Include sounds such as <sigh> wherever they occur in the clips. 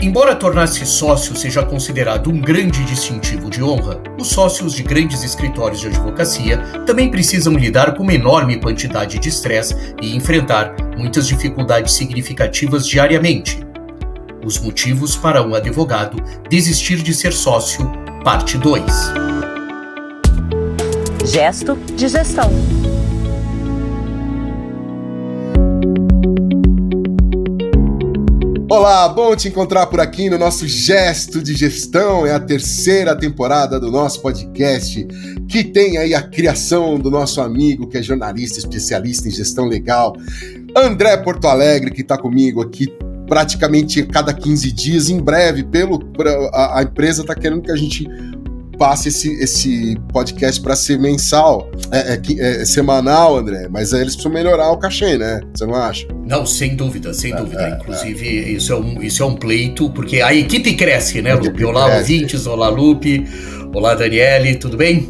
Embora tornar-se sócio seja considerado um grande distintivo de honra, os sócios de grandes escritórios de advocacia também precisam lidar com uma enorme quantidade de estresse e enfrentar muitas dificuldades significativas diariamente. Os motivos para um advogado desistir de ser sócio, parte 2. Gesto de gestão. Olá, bom te encontrar por aqui no nosso Gesto de Gestão. É a terceira temporada do nosso podcast, que tem aí a criação do nosso amigo, que é jornalista, especialista em gestão legal, André Porto Alegre, que está comigo aqui praticamente cada 15 dias. Em breve, pelo a, a empresa está querendo que a gente passe esse, esse podcast para ser mensal, é, é, é, semanal, André, mas aí eles precisam melhorar o cachê, né? Você não acha? Não, sem dúvida, sem é, dúvida. É, Inclusive, é. Isso, é um, isso é um pleito, porque a equipe cresce, né, Lupe? Olá, cresce. ouvintes, olá, Lupe, olá, Daniele, tudo bem?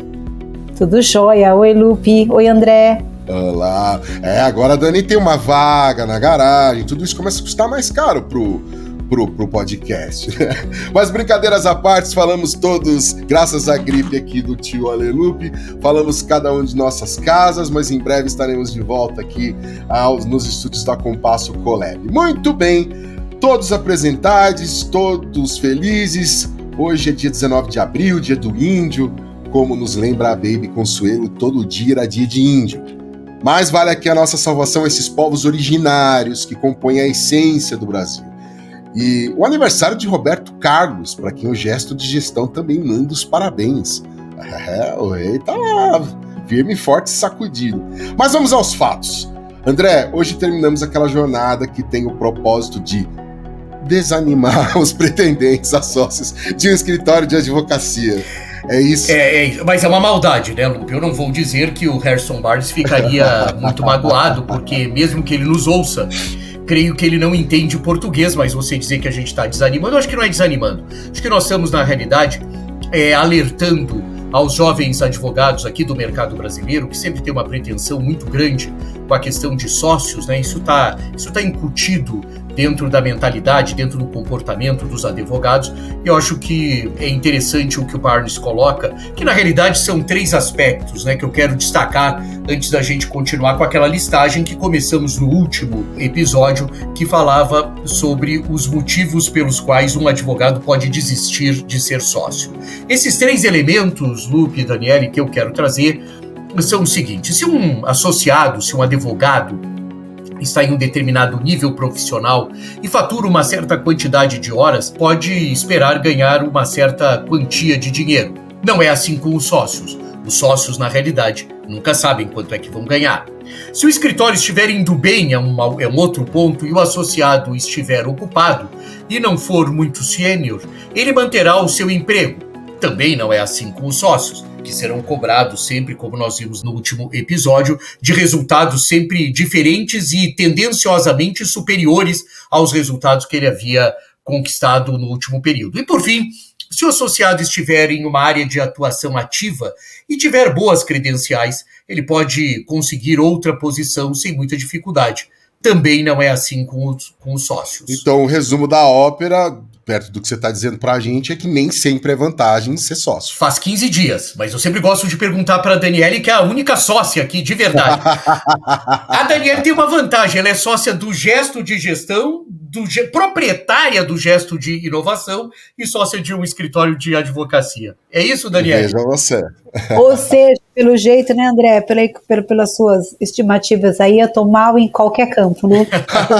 Tudo jóia. Oi, Lupe. Oi, André. Olá. É, agora a Dani tem uma vaga na garagem, tudo isso começa a custar mais caro pro pro, pro podcast. <laughs> Mas brincadeiras à parte, falamos todos, graças à gripe aqui do tio Alelupe, falamos cada um de nossas casas, mas em breve estaremos de volta aqui aos, nos estúdios da Compasso Colab. Muito bem, todos apresentados, todos felizes. Hoje é dia 19 de abril, dia do índio, como nos lembra a Baby Consuelo, todo dia era dia de índio. Mas vale aqui a nossa salvação esses povos originários que compõem a essência do Brasil. E o aniversário de Roberto Carlos, para quem o gesto de gestão também manda os parabéns. <laughs> É, o rei tá firme, forte e sacudido. Mas vamos aos fatos. André, hoje terminamos aquela jornada que tem o propósito de desanimar <laughs> os pretendentes a sócios de um escritório de advocacia. É isso. É, é, mas é uma maldade, né, Lupe? Eu não vou dizer que o Harrison Barnes ficaria <laughs> muito magoado, porque mesmo que ele nos ouça, creio que ele não entende português, mas você dizer que a gente está desanimando, eu acho que não é desanimando. Acho que nós estamos, na realidade, é, alertando aos jovens advogados aqui do mercado brasileiro, que sempre tem uma pretensão muito grande com a questão de sócios, né? Isso está isso tá incutido dentro da mentalidade, dentro do comportamento dos advogados. Eu acho que é interessante o que o Barnes coloca, que na realidade são três aspectos né, que eu quero destacar antes da gente continuar com aquela listagem que começamos no último episódio, que falava sobre os motivos pelos quais um advogado pode desistir de ser sócio. Esses três elementos, Lupe e Daniele, que eu quero trazer são os seguintes: se um associado, se um advogado está em um determinado nível profissional e fatura uma certa quantidade de horas, pode esperar ganhar uma certa quantia de dinheiro. Não é assim com os sócios. Os sócios, na realidade, nunca sabem quanto é que vão ganhar. Se o escritório estiver indo bem, é um, é um outro ponto, e o associado estiver ocupado e não for muito sênior, ele manterá o seu emprego. Também não é assim com os sócios que serão cobrados sempre, como nós vimos no último episódio, de resultados sempre diferentes e tendenciosamente superiores aos resultados que ele havia conquistado no último período. E por fim, se o associado estiver em uma área de atuação ativa e tiver boas credenciais, ele pode conseguir outra posição sem muita dificuldade. Também não é assim com os, com os sócios. Então, o resumo da ópera perto do que você está dizendo para a gente, é que nem sempre é vantagem ser sócio. Faz 15 dias, mas eu sempre gosto de perguntar para a Daniele, que é a única sócia aqui, de verdade. <laughs> a Daniele tem uma vantagem, ela é sócia do gesto de gestão, do, proprietária do gesto de inovação e sócia de um escritório de advocacia. É isso, Daniele? Veja você. Ou seja, pelo jeito, né, André? Pela, pela, pelas suas estimativas aí, eu tô mal em qualquer campo, né?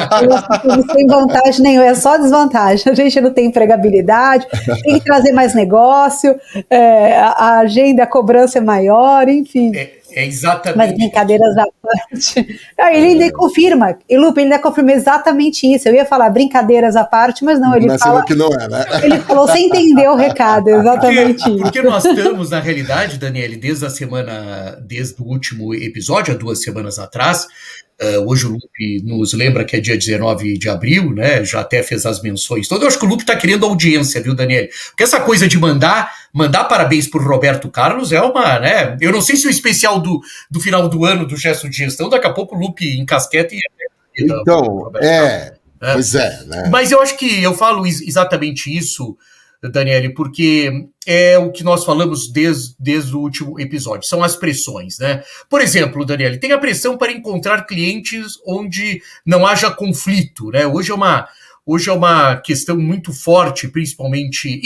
<laughs> não tem vantagem nenhuma, é só desvantagem. A gente não tem empregabilidade, tem que trazer mais negócio, é, a agenda, a cobrança é maior, enfim. É, é exatamente. Mas brincadeiras à parte. <laughs> Ah, ele ainda confirma, e Lupe, ele ainda confirma exatamente isso. Eu ia falar brincadeiras à parte, mas não, ele mas fala. que não é, né? <laughs> Ele falou sem entender o recado, exatamente porque, Porque nós estamos, na realidade, Daniele, desde a semana, desde o último episódio, há duas semanas atrás, Uh, hoje o Lupe nos lembra que é dia 19 de abril, né? Já até fez as menções todas. Eu acho que o Lupe está querendo audiência, viu, Daniel? Porque essa coisa de mandar mandar parabéns para Roberto Carlos é uma, né? Eu não sei se o especial do, do final do ano do gesto de gestão, daqui a pouco o Lupe encasqueta e. Então, é. Né? Pois é, né? Mas eu acho que eu falo exatamente isso, Daniele, porque é o que nós falamos desde, desde o último episódio, são as pressões, né? Por exemplo, Daniele, tem a pressão para encontrar clientes onde não haja conflito, né? Hoje é uma hoje é uma questão muito forte, principalmente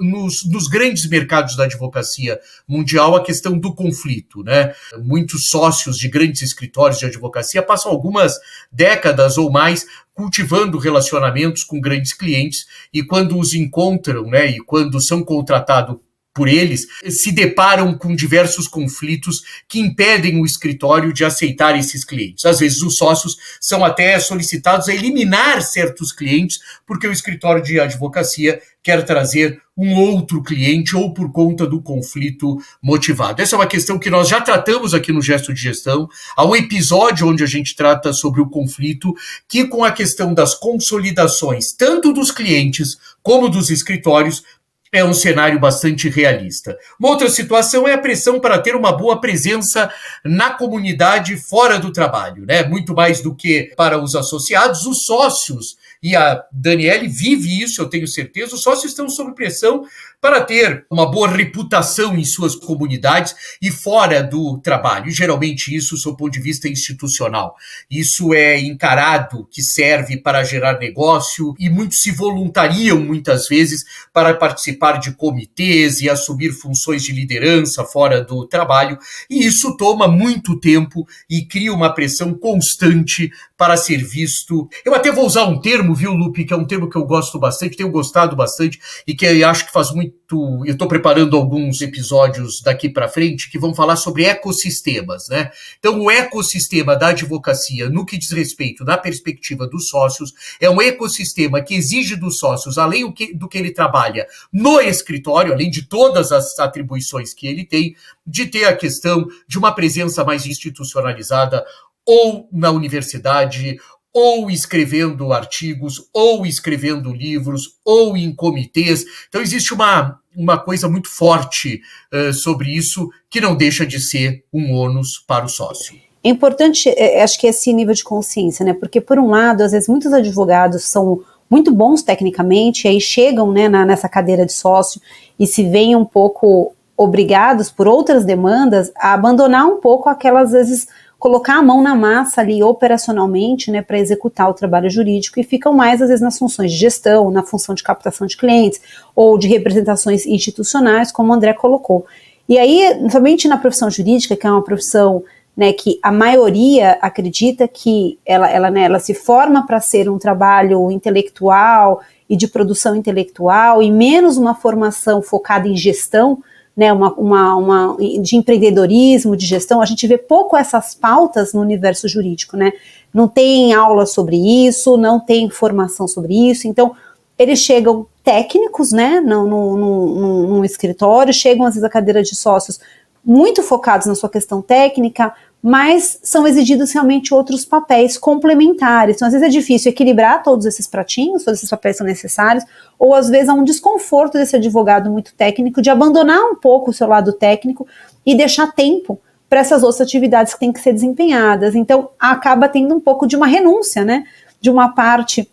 nos, nos, grandes mercados da advocacia mundial, a questão do conflito. Né? Muitos sócios de grandes escritórios de advocacia passam algumas décadas ou mais cultivando relacionamentos com grandes clientes e quando os encontram, né, e quando são contratados por eles, se deparam com diversos conflitos que impedem o escritório de aceitar esses clientes. Às vezes, os sócios são até solicitados a eliminar certos clientes, porque o escritório de advocacia quer trazer um outro cliente ou por conta do conflito motivado. Essa é uma questão que nós já tratamos aqui no Gesto de Gestão. Há um episódio onde a gente trata sobre o conflito, que com a questão das consolidações, tanto dos clientes como dos escritórios, é um cenário bastante realista. Uma outra situação é a pressão para ter uma boa presença na comunidade fora do trabalho, né? Muito mais do que para os associados, os sócios e a Daniele vive isso, eu tenho certeza. Os sócios estão sob pressão para ter uma boa reputação em suas comunidades e fora do trabalho. E, geralmente, isso, do ponto de vista institucional. Isso é encarado que serve para gerar negócio e muitos se voluntariam, muitas vezes, para participar de comitês e assumir funções de liderança fora do trabalho. E isso toma muito tempo e cria uma pressão constante para ser visto. Eu até vou usar um termo, viu, Lupe, que é um termo que eu gosto bastante, tenho gostado bastante e que acho que faz muito. Eu estou preparando alguns episódios daqui para frente que vão falar sobre ecossistemas, né? Então, o ecossistema da advocacia, no que diz respeito da perspectiva dos sócios, é um ecossistema que exige dos sócios, além do que, do que ele trabalha no escritório, além de todas as atribuições que ele tem, de ter a questão de uma presença mais institucionalizada ou na universidade, ou escrevendo artigos, ou escrevendo livros, ou em comitês. Então, existe uma, uma coisa muito forte uh, sobre isso, que não deixa de ser um ônus para o sócio. É importante, é, acho que esse nível de consciência, né? Porque, por um lado, às vezes muitos advogados são muito bons tecnicamente, e aí chegam né, na, nessa cadeira de sócio e se veem um pouco obrigados por outras demandas a abandonar um pouco aquelas, às vezes, colocar a mão na massa ali operacionalmente, né, para executar o trabalho jurídico e ficam mais às vezes nas funções de gestão, na função de captação de clientes ou de representações institucionais, como o André colocou. E aí, somente na profissão jurídica, que é uma profissão né, que a maioria acredita que ela, ela, né, ela se forma para ser um trabalho intelectual e de produção intelectual e menos uma formação focada em gestão, né, uma, uma, uma, de empreendedorismo, de gestão, a gente vê pouco essas pautas no universo jurídico, né? Não tem aula sobre isso, não tem formação sobre isso, então eles chegam técnicos, né, no, escritório, chegam às vezes à cadeira de sócios muito focados na sua questão técnica, mas são exigidos realmente outros papéis complementares. Então, às vezes é difícil equilibrar todos esses pratinhos, todos esses papéis são necessários, ou às vezes há um desconforto desse advogado muito técnico de abandonar um pouco o seu lado técnico e deixar tempo para essas outras atividades que têm que ser desempenhadas. Então, acaba tendo um pouco de uma renúncia, né? De uma parte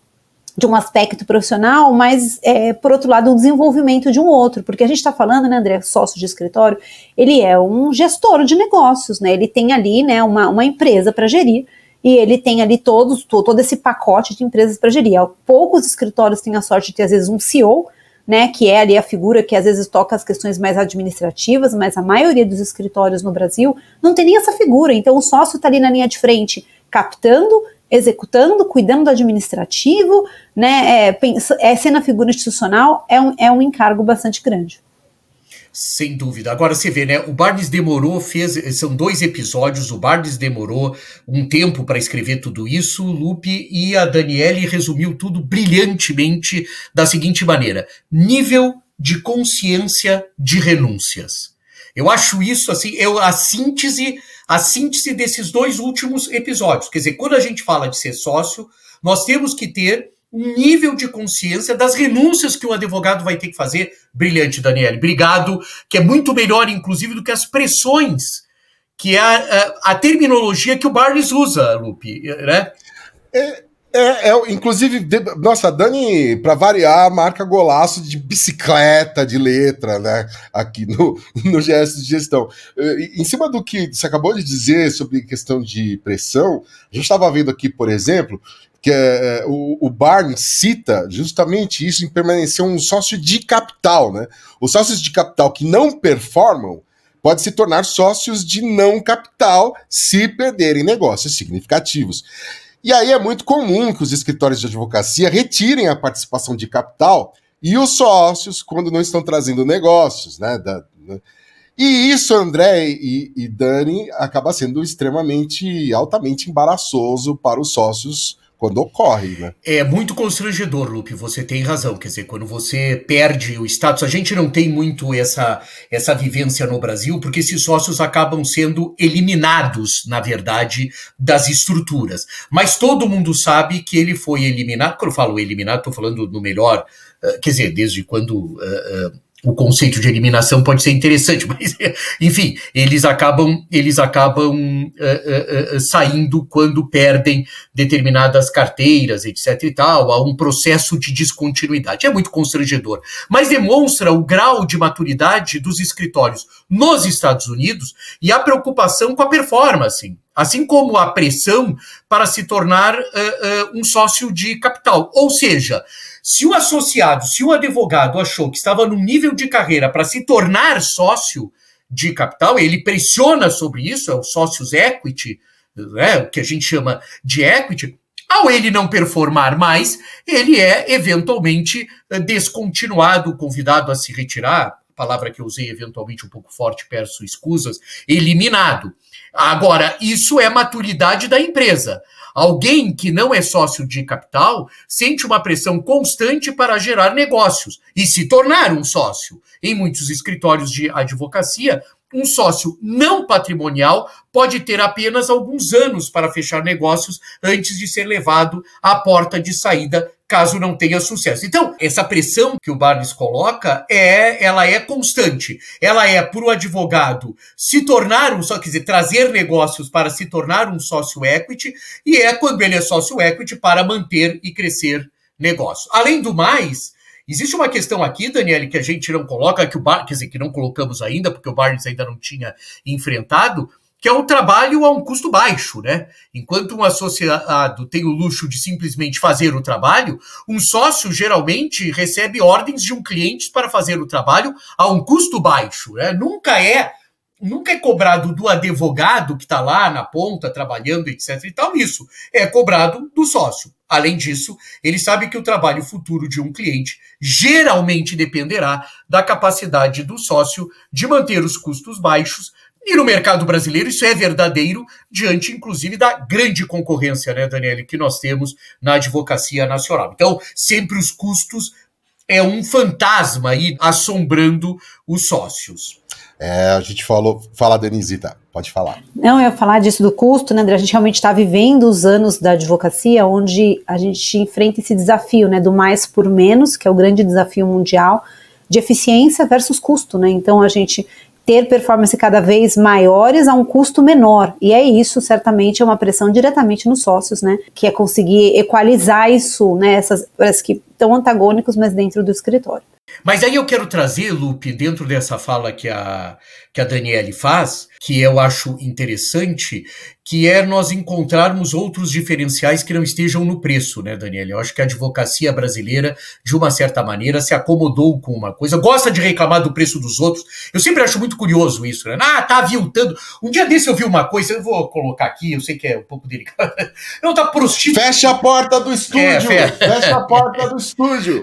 de um aspecto profissional, mas, é, por outro lado, o desenvolvimento de um outro, porque a gente está falando, né, André, sócio de escritório, ele é um gestor de negócios, né, ele tem ali, né, uma, uma empresa para gerir, e ele tem ali todos, todo esse pacote de empresas para gerir. Poucos escritórios têm a sorte de ter, às vezes, um CEO, né, que é ali a figura que às vezes toca as questões mais administrativas, mas a maioria dos escritórios no Brasil não tem nem essa figura. Então, o sócio está ali na linha de frente, captando, executando, cuidando do administrativo, né, é, é sendo a figura institucional, é um, é um encargo bastante grande. Sem dúvida. Agora você vê, né? O Barnes demorou, fez. São dois episódios. O Barnes demorou um tempo para escrever tudo isso, Lupe, e a Daniele resumiu tudo brilhantemente da seguinte maneira: nível de consciência de renúncias. Eu acho isso assim, eu, a síntese a síntese desses dois últimos episódios. Quer dizer, quando a gente fala de ser sócio, nós temos que ter um nível de consciência das renúncias que o advogado vai ter que fazer. Brilhante, Daniele. Obrigado, que é muito melhor, inclusive, do que as pressões, que é a, a, a terminologia que o Barnes usa, Lupe, né? É, É, é, inclusive, de, nossa, Dani, para variar, marca golaço de bicicleta, de letra, né? Aqui no, <laughs> no de gestão. Em cima do que você acabou de dizer sobre questão de pressão, a gente estava vendo aqui, por exemplo, que é, o, o Barnes cita justamente isso em permanecer um sócio de capital, né? Os sócios de capital que não performam podem se tornar sócios de não capital se perderem negócios significativos. E aí é muito comum que os escritórios de advocacia retirem a participação de capital e os sócios quando não estão trazendo negócios, né? Da, né? E isso, André e, e Dani, acaba sendo extremamente, altamente embaraçoso para os sócios quando ocorre, né? É muito constrangedor, Lupe, você tem razão. Quer dizer, quando você perde o status, a gente não tem muito essa, essa vivência no Brasil, porque esses sócios acabam sendo eliminados, na verdade, das estruturas. Mas todo mundo sabe que ele foi eliminado. Quando eu falo eliminado, estou falando no melhor, uh, quer dizer, desde quando. Uh, uh, o conceito de eliminação pode ser interessante, <laughs> mas enfim, eles acabam eles acabam uh, uh, uh, saindo quando perdem determinadas carteiras, etc e tal, há um processo de descontinuidade. É muito constrangedor, mas demonstra o grau de maturidade dos escritórios nos Estados Unidos e a preocupação com a performance, assim como a pressão para se tornar um sócio de capital, ou seja, se o associado, se o advogado achou que estava num nível de carreira para se tornar sócio de capital, ele pressiona sobre isso, é o sócios equity, né, o que a gente chama de equity, ao ele não performar mais, ele é eventualmente eh, descontinuado, convidado a se retirar, palavra que eu usei eventualmente um pouco forte, peço escusas, eliminado. Agora, isso é maturidade da empresa. Alguém que não é sócio de capital sente uma pressão constante para gerar negócios e se tornar um sócio. Em muitos escritórios de advocacia, um sócio não patrimonial pode ter apenas alguns anos para fechar negócios antes de ser levado à porta de saída caso não tenha sucesso. Então, essa pressão que o Barnes coloca é, ela é constante. Ela é para o advogado se tornar um só, quer dizer, trazer negócios para se tornar um sócio equity e é quando ele é sócio equity para manter e crescer negócio. Além do mais, Existe uma questão aqui, Daniele, que a gente não coloca, que o Bar, quer dizer, que não colocamos ainda, porque o Barnes ainda não tinha enfrentado, que é o trabalho a um custo baixo, né? Enquanto um associado tem o luxo de simplesmente fazer o trabalho, um sócio geralmente recebe ordens de um cliente para fazer o trabalho a um custo baixo, né? Nunca é nunca é cobrado do advogado que está lá na ponta trabalhando, etc. e tal, isso é cobrado do sócio. Além disso, ele sabe que o trabalho futuro de um cliente geralmente dependerá da capacidade do sócio de manter os custos baixos. E no mercado brasileiro isso é verdadeiro, diante inclusive da grande concorrência, né, Daniele, que nós temos na advocacia nacional. Então, sempre os custos é um fantasma aí assombrando os sócios. É, a gente falou. Fala, Denisita, pode falar. Não, eu ia falar disso do custo, né, André? A gente realmente está vivendo os anos da advocacia onde a gente enfrenta esse desafio, né, do mais por menos, que é o grande desafio mundial, de eficiência versus custo, né? Então a gente ter performance cada vez maiores a um custo menor. E é isso, certamente, é uma pressão diretamente nos sócios, né? Que é conseguir equalizar isso, né? Essas, parece que estão antagônicos, mas dentro do escritório. Mas aí eu quero trazer, Lupe, dentro dessa fala que a, que a Daniele faz, que eu acho interessante, que é nós encontrarmos outros diferenciais que não estejam no preço, né, Daniele? Eu acho que a advocacia brasileira, de uma certa maneira, se acomodou com uma coisa, gosta de reclamar do preço dos outros. Eu sempre acho muito curioso isso, né? Ah, tá aviltando. Um dia desse eu vi uma coisa, eu vou colocar aqui, eu sei que é um pouco delicado. <laughs> Não, tá prostituindo. Fecha a porta do estúdio! É, fecha. fecha a porta do estúdio!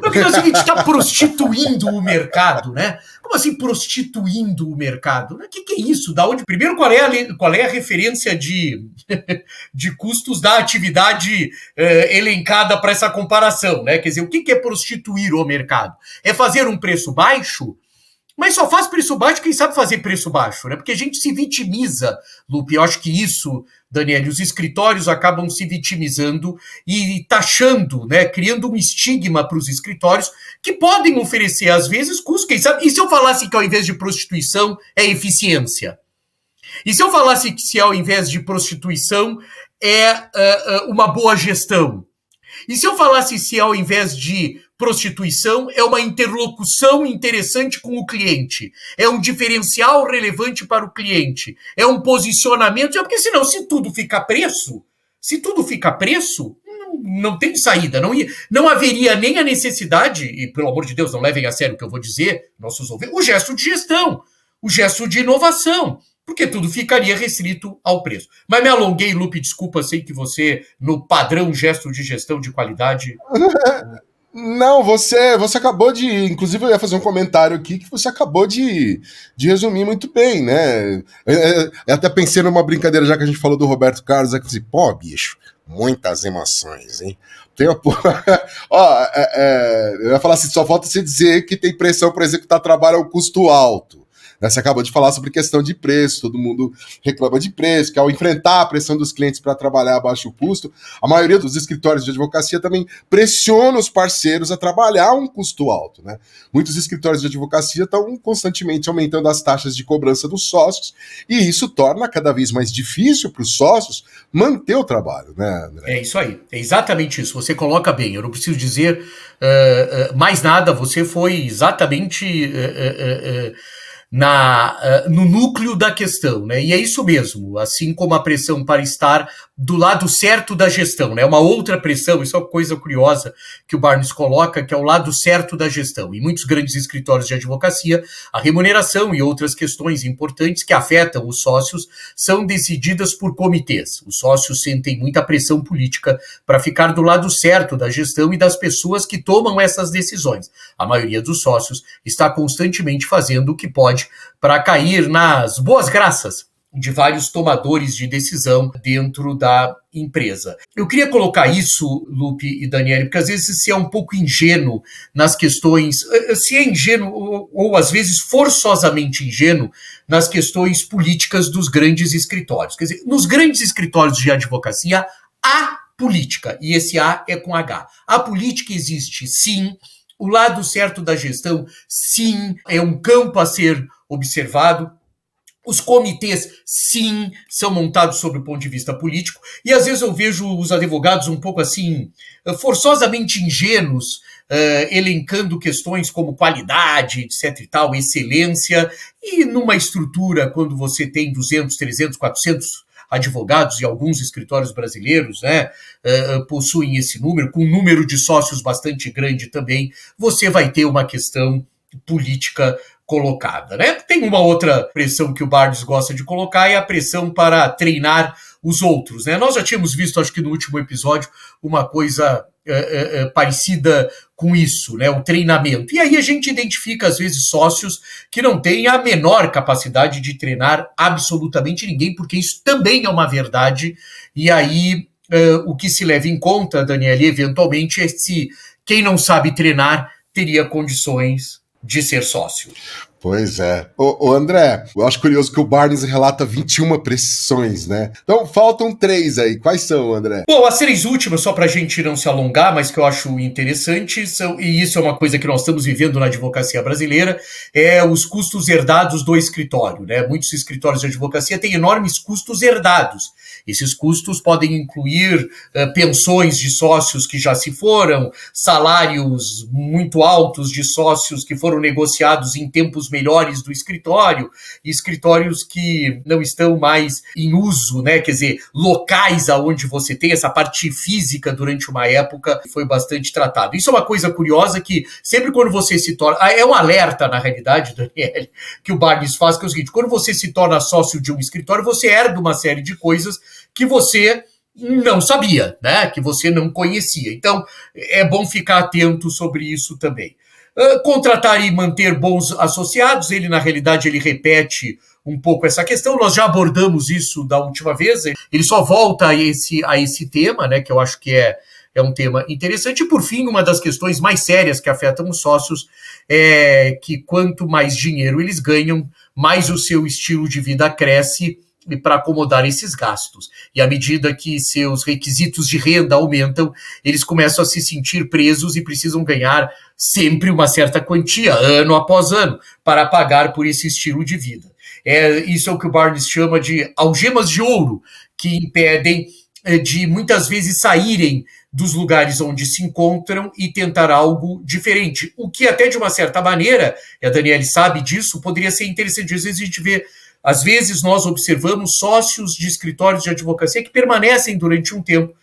Não, é o seguinte, tá prostituindo o mercado, né? Como assim prostituindo o mercado? O que, que é isso? Da onde? Primeiro, qual é a, qual é a referência de, <laughs> de custos da atividade eh, elencada para essa comparação? Né? Quer dizer, o que, que é prostituir o mercado? É fazer um preço baixo? Mas só faz preço baixo quem sabe fazer preço baixo, né? Porque a gente se vitimiza, Lupe. Eu acho que isso, Daniel, os escritórios acabam se vitimizando e taxando, né? Criando um estigma para os escritórios que podem oferecer, às vezes, custos, quem sabe. E se eu falasse que ao invés de prostituição é eficiência? E se eu falasse que se ao invés de prostituição é uh, uh, uma boa gestão? E se eu falasse se ao invés de prostituição é uma interlocução interessante com o cliente, é um diferencial relevante para o cliente, é um posicionamento, porque senão se tudo fica preço, se tudo fica preço, não tem saída, não, não haveria nem a necessidade, e pelo amor de Deus, não levem a sério o que eu vou dizer, nossos ouvintes, o gesto de gestão, o gesto de inovação, porque tudo ficaria restrito ao preço. Mas me alonguei, Lupe, desculpa, sei que você, no padrão gesto de gestão de qualidade. <laughs> Não, você, você acabou de. Inclusive, eu ia fazer um comentário aqui que você acabou de, de resumir muito bem, né? Eu, eu até pensei numa brincadeira, já que a gente falou do Roberto Carlos, é que assim, pô, bicho, muitas emoções, hein? Tem uma... <laughs> Ó, é, é, eu ia falar assim, só falta você dizer que tem pressão para executar trabalho ao custo alto. Né? Você acabou de falar sobre questão de preço, todo mundo reclama de preço, que ao enfrentar a pressão dos clientes para trabalhar a baixo custo, a maioria dos escritórios de advocacia também pressiona os parceiros a trabalhar um custo alto. Né? Muitos escritórios de advocacia estão constantemente aumentando as taxas de cobrança dos sócios, e isso torna cada vez mais difícil para os sócios manter o trabalho, né, André? É isso aí, é exatamente isso. Você coloca bem, eu não preciso dizer uh, uh, mais nada, você foi exatamente. Uh, na, uh, no núcleo da questão, né? E é isso mesmo, assim como a pressão para estar do lado certo da gestão, né? Uma outra pressão, isso é uma coisa curiosa que o Barnes coloca, que é o lado certo da gestão. Em muitos grandes escritórios de advocacia, a remuneração e outras questões importantes que afetam os sócios são decididas por comitês. Os sócios sentem muita pressão política para ficar do lado certo da gestão e das pessoas que tomam essas decisões. A maioria dos sócios está constantemente fazendo o que pode para cair nas boas graças de vários tomadores de decisão dentro da empresa. Eu queria colocar isso, Lupe e Daniele, porque às vezes se é um pouco ingênuo nas questões, eh, eh, se é ingênuo ou, ou às vezes forçosamente ingênuo nas questões políticas dos grandes escritórios. Quer dizer, nos grandes escritórios de advocacia há política, e esse A é com H. A política existe sim, o lado certo da gestão, sim, é um campo a ser observado. Os comitês, sim, são montados sob o ponto de vista político, e às vezes eu vejo os advogados um pouco assim, forçosamente ingênuos, uh, elencando questões como qualidade, etc e tal, excelência, e numa estrutura, quando você tem 200, 300, 400 advogados e alguns escritórios brasileiros né, uh, possuem esse número, com um número de sócios bastante grande também, você vai ter uma questão política colocada, né? Tem uma outra pressão que o Barnes gosta de colocar, é a pressão para treinar os outros, né? Nós já tínhamos visto, acho que no último episódio, uma coisa é, é, parecida com isso, né? O treinamento. E aí a gente identifica, às vezes, sócios que não têm a menor capacidade de treinar absolutamente ninguém, porque isso também é uma verdade. E aí o que se leva em conta, Daniel, eventualmente, é se quem não sabe treinar teria condições de ser sócio. Pois é. Ô, ô, André, eu acho curioso que o Barnes relata 21 pressões, né? Então faltam três aí. Quais são, André? Bom, as três últimas, só pra gente não se alongar, mas que eu acho interessante, são, e isso é uma coisa que nós estamos vivendo na advocacia brasileira, é os custos herdados do escritório, né? Muitos escritórios de advocacia têm enormes custos herdados. Esses custos podem incluir uh, pensões de sócios que já se foram, salários muito altos de sócios que foram negociados em tempos melhores do escritório, escritórios que não estão mais em uso, né? Quer dizer, locais aonde você tem essa parte física durante uma época foi bastante tratado. Isso é uma coisa curiosa que sempre quando você se torna. Ah, é um alerta, na realidade, <laughs> Daniel, que o Barnes faz, que é o seguinte: quando você se torna sócio de um escritório, você herda uma série de coisas que você não sabia, né? Que você não conhecia. Então, é bom ficar atento sobre isso também. Uh, contratar e manter bons associados, ele na realidade ele repete um pouco essa questão. Nós já abordamos isso da última vez. Ele só volta a esse, a esse tema, né? Que eu acho que é, é um tema interessante. E por fim, uma das questões mais sérias que afetam os sócios é que quanto mais dinheiro eles ganham, mais o seu estilo de vida cresce para acomodar esses gastos. E à medida que seus requisitos de renda aumentam, eles começam a se sentir presos e precisam ganhar sempre uma certa quantia, ano após ano, para pagar por esse estilo de vida. É, isso é o que o Barnes chama de algemas de ouro, que impedem é, de muitas vezes saírem dos lugares onde se encontram e tentar algo diferente. O que, até de uma certa maneira, e a Daniele sabe disso, poderia ser interessante. Às vezes a gente vê, às vezes nós observamos sócios de escritórios de advocacia que permanecem durante um tempo.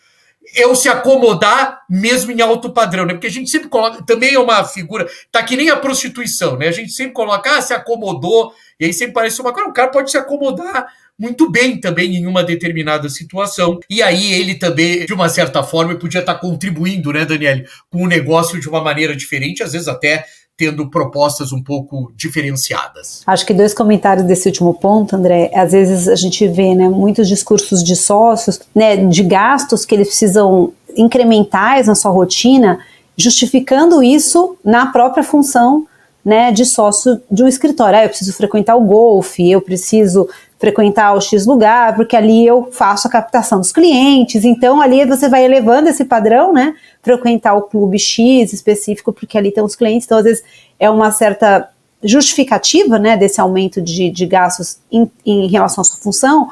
Eu se acomodar mesmo em alto padrão, né? Porque a gente sempre coloca, também é uma figura, tá que nem a prostituição, né? A gente sempre coloca, ah, se acomodou, e aí sempre parece uma coisa, o cara pode se acomodar muito bem também em uma determinada situação. E aí ele também, de uma certa forma, podia estar contribuindo, né, Daniele, com o negócio de uma maneira diferente, às vezes até tendo propostas um pouco diferenciadas. Acho que dois comentários desse último ponto, André. Às vezes a gente vê, né, muitos discursos de sócios, né, de gastos que eles precisam incrementais na sua rotina, justificando isso na própria função né, de sócio de um escritório. Ah, eu preciso frequentar o golfe, eu preciso frequentar o X lugar, porque ali eu faço a captação dos clientes. Então, ali você vai elevando esse padrão, né? Frequentar o clube X específico, porque ali tem os clientes. Então, às vezes, é uma certa justificativa, né, desse aumento de, de gastos em, em relação à sua função.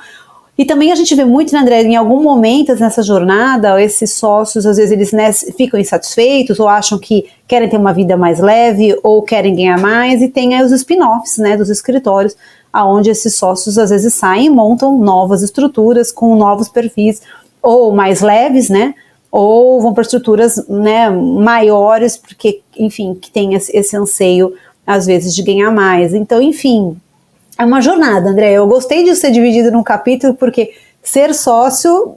E também a gente vê muito, né, André, em algum momento nessa jornada, esses sócios, às vezes, eles né, ficam insatisfeitos ou acham que querem ter uma vida mais leve ou querem ganhar mais, e tem aí os spin-offs, né, dos escritórios, aonde esses sócios às vezes saem e montam novas estruturas com novos perfis, ou mais leves, né, ou vão para estruturas, né, maiores, porque, enfim, que tem esse, anseio, às vezes, de ganhar mais. Então, enfim, é uma jornada, André. Eu gostei de ser dividido num capítulo porque ser sócio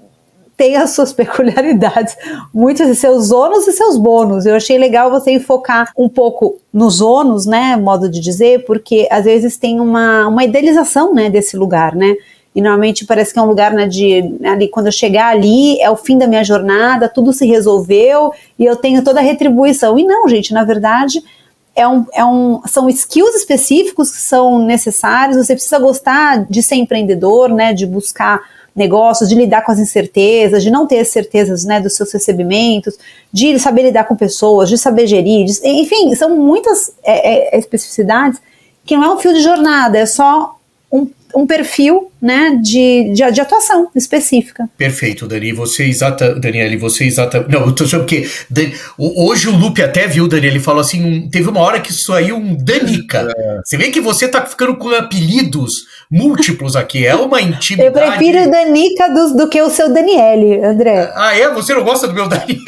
tem as suas <laughs> peculiaridades, muitos de seus ônus e seus bônus. Eu achei legal você enfocar um pouco nos ônus, né, modo de dizer, porque às vezes tem uma, uma idealização, né, desse lugar, né, e normalmente parece que é um lugar, né, de ali, quando eu chegar ali, é o fim da minha jornada, tudo se resolveu e eu tenho toda a retribuição. E não, gente, na verdade, é um, é um, são skills específicos que são necessários. Você precisa gostar de ser empreendedor, né, de buscar negócios, de lidar com as incertezas, de não ter certezas né, dos seus recebimentos, de saber lidar com pessoas, de saber gerir, de, enfim, são muitas é, é, especificidades que não é um fio de jornada, é só um, um perfil né, de, de, de, atuação específica. Perfeito, Dani. Você exata, Daniele, você exata. Não, eu tô achando porque hoje o Lupe até viu, Daniele, falou assim: um, teve uma hora que saiu um Danica. É. Você vê que você tá ficando com apelidos múltiplos aqui. É uma intimidade. Eu prefiro Danica do, do que o seu Daniele, André. Ah, é? Você não gosta do meu <laughs> Daniele?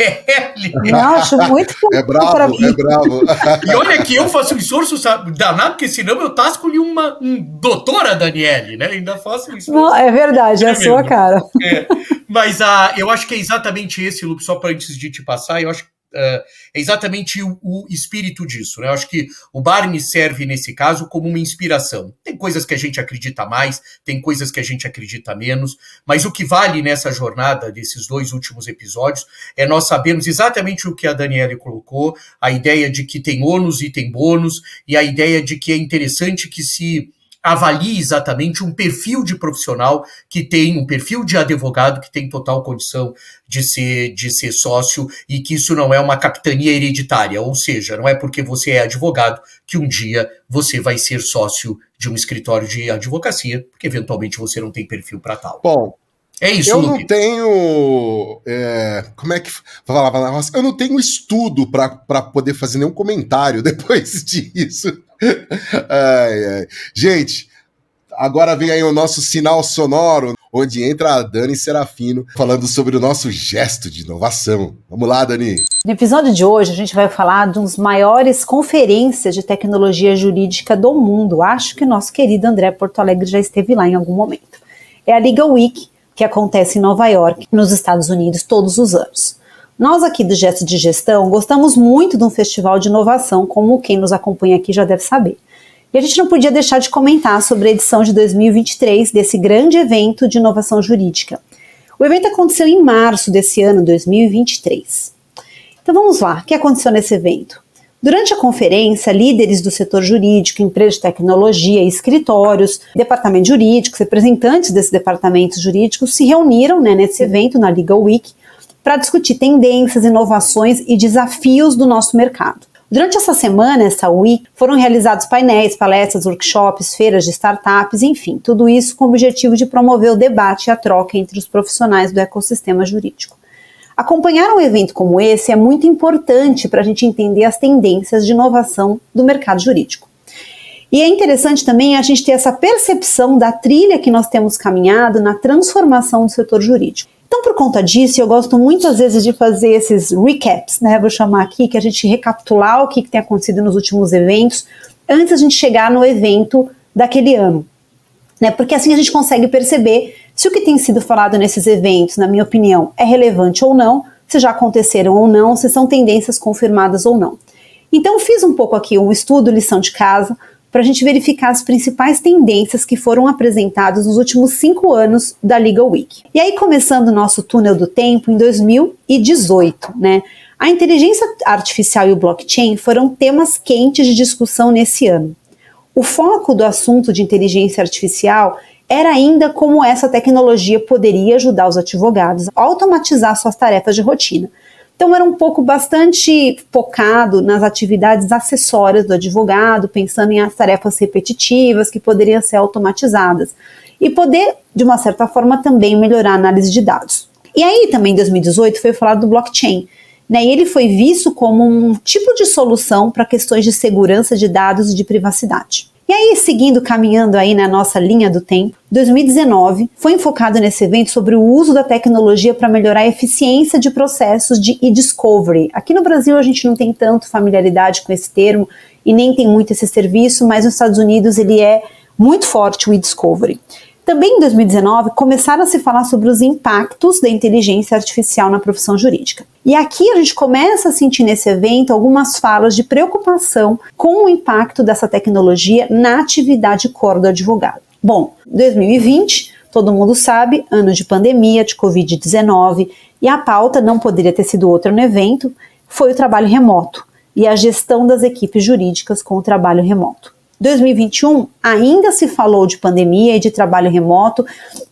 Não, acho muito <laughs> É bravo, é bravo. E olha que eu faço um esforço danado, porque senão eu tasco-lhe uma um doutora Daniele, né? Ainda faço isso. Não, é verdade, é, é a sua cara. É. Mas uh, eu acho que é exatamente esse, Lupe, só para antes de te passar, eu acho que é exatamente o, o, espírito disso. Né? Eu acho que o Barney serve, nesse caso, como uma inspiração. Tem coisas que a gente acredita mais, tem coisas que a gente acredita menos, mas o que vale nessa jornada desses dois últimos episódios é nós sabermos exatamente o que a Daniela colocou, a ideia de que tem ônus e tem bônus, e a ideia de que é interessante que se avalie exatamente um perfil de profissional que tem, um perfil de advogado que tem total condição de ser, de ser sócio e que isso não é uma capitania hereditária, ou seja, não é porque você é advogado que um dia você vai ser sócio de um escritório de advocacia, porque eventualmente você não tem perfil para tal. Bom, é isso, Eu não tenho. É, como é que. Falava, eu não tenho estudo para poder fazer nenhum comentário <laughs> depois disso. Ai, ai. Gente, agora vem aí o nosso sinal sonoro, onde entra a Dani Serafino falando sobre o nosso gesto de inovação. Vamos lá, Dani. No episódio de hoje, a gente vai falar de das maiores conferências de tecnologia jurídica do mundo. Acho que o nosso querido André Porto Alegre já esteve lá em algum momento. É a Legal Week que acontece em Nova York, nos Estados Unidos, todos os anos. Nós aqui do Gesto de Gestão gostamos muito de um festival de inovação, como quem nos acompanha aqui já deve saber. E a gente não podia deixar de comentar sobre a edição de 2023 desse grande evento de inovação jurídica. O evento aconteceu em março desse ano, 2023. Então vamos lá, o que aconteceu nesse evento? Durante a conferência, líderes do setor jurídico, empresas de tecnologia, escritórios, departamentos jurídicos, representantes desses departamentos jurídicos se reuniram né, nesse evento, na Legal Week, para discutir tendências, inovações e desafios do nosso mercado. Durante essa semana, essa week, foram realizados painéis, palestras, workshops, feiras de startups, enfim, tudo isso com o objetivo de promover o debate e a troca entre os profissionais do ecossistema jurídico. Acompanhar um evento como esse é muito importante para a gente entender as tendências de inovação do mercado jurídico. E é interessante também a gente ter essa percepção da trilha que nós temos caminhado na transformação do setor jurídico. Então, por conta disso, eu gosto muitas vezes de fazer esses recaps, né? Vou chamar aqui, que a gente recapitular o que, que tem acontecido nos últimos eventos, antes a gente chegar no evento daquele ano. Né? Porque assim a gente consegue perceber se o que tem sido falado nesses eventos, na minha opinião, é relevante ou não, se já aconteceram ou não, se são tendências confirmadas ou não. Então, fiz um pouco aqui um estudo, lição de casa, para a gente verificar as principais tendências que foram apresentadas nos últimos cinco anos da Legal Week. E aí, começando o nosso túnel do tempo, em 2018, né? A inteligência artificial e o blockchain foram temas quentes de discussão nesse ano. O foco do assunto de inteligência artificial era ainda como essa tecnologia poderia ajudar os advogados a automatizar suas tarefas de rotina. Então era um pouco bastante focado nas atividades acessórias do advogado, pensando em as tarefas repetitivas que poderiam ser automatizadas e poder, de uma certa forma, também melhorar a análise de dados. E aí também em 2018 foi falado do blockchain, né? E ele foi visto como um tipo de solução para questões de segurança de dados e de privacidade. E aí, seguindo, caminhando aí na nossa linha do tempo, 2019 foi enfocado nesse evento sobre o uso da tecnologia para melhorar a eficiência de processos de e-discovery. Aqui no Brasil a gente não tem tanto familiaridade com esse termo e nem tem muito esse serviço, mas nos Estados Unidos ele é muito forte o e-discovery. Também em 2019 começaram a se falar sobre os impactos da inteligência artificial na profissão jurídica. E aqui a gente começa a sentir nesse evento algumas falas de preocupação com o impacto dessa tecnologia na atividade core do advogado. Bom, 2020, todo mundo sabe, ano de pandemia, de Covid-19, e a pauta não poderia ter sido outra no evento, foi o trabalho remoto e a gestão das equipes jurídicas com o trabalho remoto. 2021 ainda se falou de pandemia e de trabalho remoto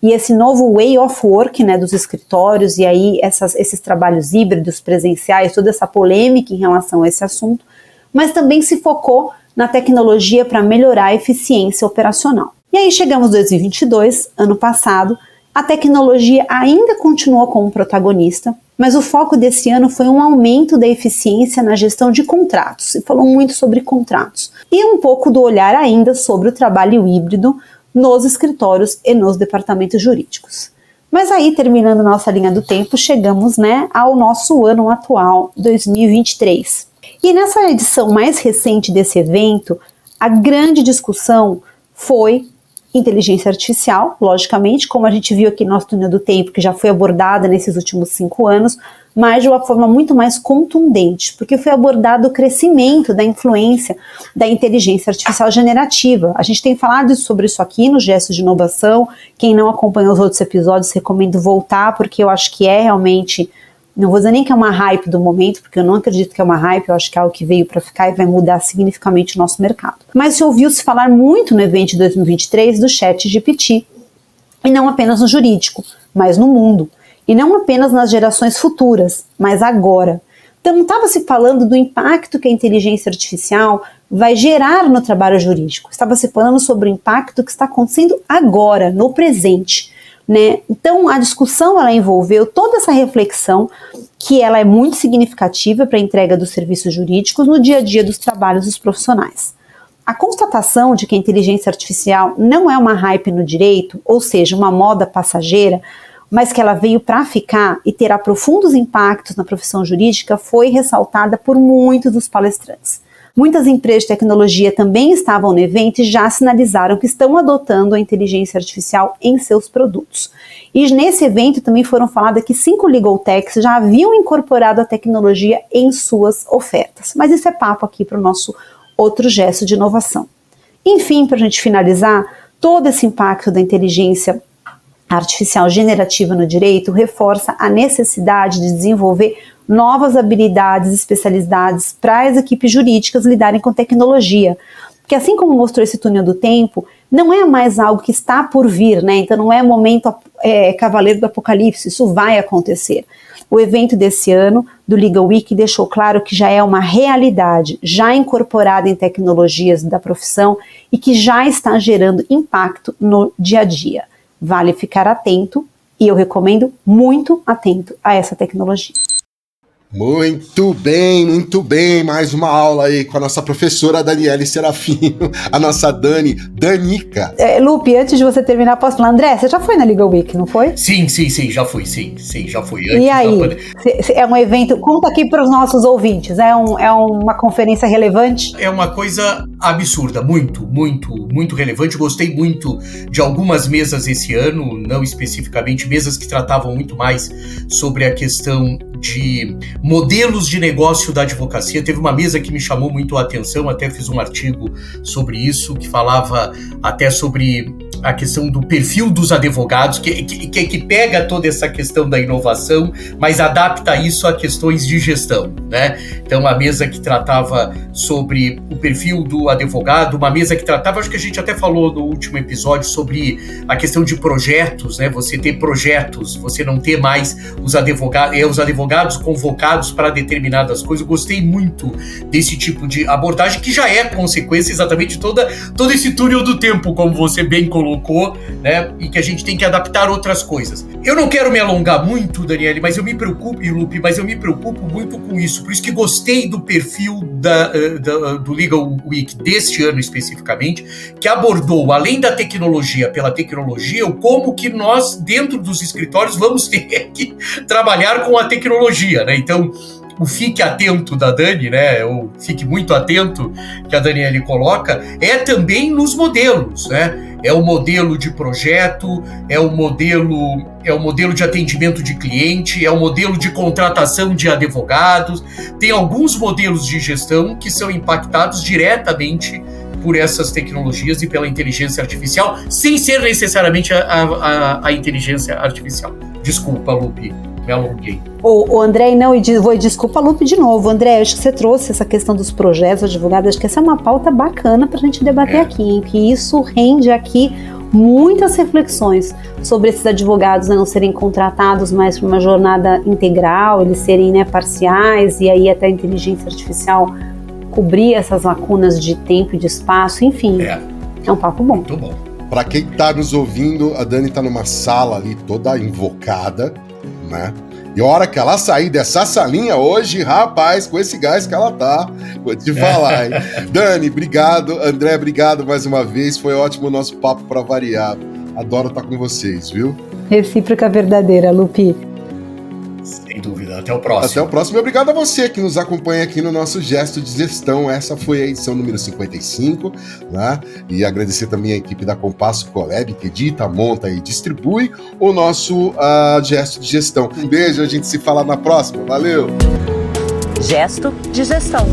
e esse novo way of work né, dos escritórios e aí essas, esses trabalhos híbridos, presenciais, toda essa polêmica em relação a esse assunto, mas também se focou na tecnologia para melhorar a eficiência operacional. E aí chegamos 2022, ano passado, a tecnologia ainda continuou como protagonista, mas o foco desse ano foi um aumento da eficiência na gestão de contratos. Se falou muito sobre contratos e um pouco do olhar ainda sobre o trabalho híbrido nos escritórios e nos departamentos jurídicos. Mas aí, terminando nossa linha do tempo, chegamos né, ao nosso ano atual, 2023. E nessa edição mais recente desse evento, a grande discussão foi inteligência artificial, logicamente, como a gente viu aqui no nosso túnel do tempo, que já foi abordada nesses últimos cinco anos, mas de uma forma muito mais contundente, porque foi abordado o crescimento da influência da inteligência artificial generativa. A gente tem falado sobre isso aqui no Gestos de Inovação. Quem não acompanhou os outros episódios, recomendo voltar, porque eu acho que é realmente não vou dizer nem que é uma hype do momento, porque eu não acredito que é uma hype, eu acho que é algo que veio para ficar e vai mudar significativamente o nosso mercado. Mas se ouviu-se falar muito no evento de 2023 do chat GPT, e não apenas no jurídico, mas no mundo. E não apenas nas gerações futuras, mas agora. Então, estava se falando do impacto que a inteligência artificial vai gerar no trabalho jurídico. Estava se falando sobre o impacto que está acontecendo agora, no presente. Né? Então a discussão ela envolveu toda essa reflexão que ela é muito significativa para a entrega dos serviços jurídicos no dia a dia dos trabalhos dos profissionais. A constatação de que a inteligência artificial não é uma hype no direito, ou seja, uma moda passageira, mas que ela veio para ficar e terá profundos impactos na profissão jurídica, foi ressaltada por muitos dos palestrantes. Muitas empresas de tecnologia também estavam no evento e já sinalizaram que estão adotando a inteligência artificial em seus produtos. E nesse evento também foram faladas que cinco legal techs já haviam incorporado a tecnologia em suas ofertas. Mas isso é papo aqui para o nosso outro gesto de inovação. Enfim, para a gente finalizar, todo esse impacto da inteligência artificial generativa no direito reforça a necessidade de desenvolver novas habilidades especialidades para as equipes jurídicas lidarem com tecnologia. Porque assim como mostrou esse túnel do tempo, não é mais algo que está por vir, né? Então não é momento é, cavaleiro do apocalipse, isso vai acontecer. O evento desse ano do Legal Week deixou claro que já é uma realidade, já incorporada em tecnologias da profissão e que já está gerando impacto no dia a dia. Vale ficar atento E eu recomendo muito atento a essa tecnologia. Muito bem, muito bem. Mais uma aula aí com a nossa professora Daniele Serafino, a nossa Dani, Danica. É, Lupe, antes de você terminar, posso falar, André, você já foi na Legal Week, não foi? Sim, sim, sim, já fui, sim, sim, já fui. Antes e aí, é um evento, conta aqui para os nossos ouvintes, é, um, é uma conferência relevante? É uma coisa absurda, muito, muito, muito relevante. Gostei muito de algumas mesas esse ano, não especificamente, mesas que tratavam muito mais sobre a questão de modelos de negócio da advocacia. Teve uma mesa que me chamou muito a atenção, até fiz um artigo sobre isso, que falava até sobre a questão do perfil dos advogados, que, que, que pega toda essa questão da inovação, mas adapta isso a questões de gestão, né? Então, a mesa que tratava sobre o perfil do advogado, uma mesa que tratava, acho que a gente até falou no último episódio sobre a questão de projetos, né? Você ter projetos, você não ter mais os advogados, é, os advogados convocados para determinadas coisas. Eu gostei muito desse tipo de abordagem, que já é consequência exatamente de toda, todo esse túnel do tempo, como você bem colocou colocou, né? E que a gente tem que adaptar outras coisas. Eu não quero me alongar muito, Daniele, mas eu me preocupo, e Lupe, mas eu me preocupo muito com isso. Por isso que gostei do perfil da, eh, da, do Legal Week deste ano especificamente, que abordou, além da tecnologia pela tecnologia, o como que nós, dentro dos escritórios, vamos <laughs> ter que trabalhar com a tecnologia, né? Então, o fique atento da Dani, né? Ou fique muito atento que a Daniele coloca, é também nos modelos, né? É o modelo de projeto, é o modelo, é o modelo de atendimento de cliente, é o modelo de contratação de advogados. Tem alguns modelos de gestão que são impactados diretamente por essas tecnologias e pela inteligência artificial, sem ser necessariamente a, a, a inteligência artificial. Desculpa, Lupe me alonguei. O, o André, não, e de, vou desculpa, Lupe, de novo. André, acho que você trouxe essa questão dos projetos advogados, acho que essa é uma pauta bacana para a gente debater é. aqui, hein? que isso rende aqui muitas reflexões sobre esses advogados né, não serem contratados mais para uma jornada integral, eles serem né, parciais e aí até a inteligência artificial cobrir essas lacunas de tempo e de espaço, enfim. É, é um papo bom. Muito bom. Para quem está nos ouvindo, a Dani está numa sala ali toda invocada, né? E a hora que ela sair dessa salinha hoje, rapaz, com esse gás que ela tá, vou te falar, hein? <laughs> Dani, obrigado. André, obrigado mais uma vez. Foi ótimo o nosso papo para variar. Adoro estar com vocês, viu? Recíproca verdadeira, Lupi. Sem dúvida. Até o próximo. Até o próximo. E obrigado a você que nos acompanha aqui no nosso Gesto de Gestão. Essa foi a edição número 55. Né? E agradecer também a equipe da Compasso Colab, que edita, monta e distribui o nosso uh, Gesto de Gestão. Um beijo, a gente se fala na próxima. Valeu! Gesto de Gestão.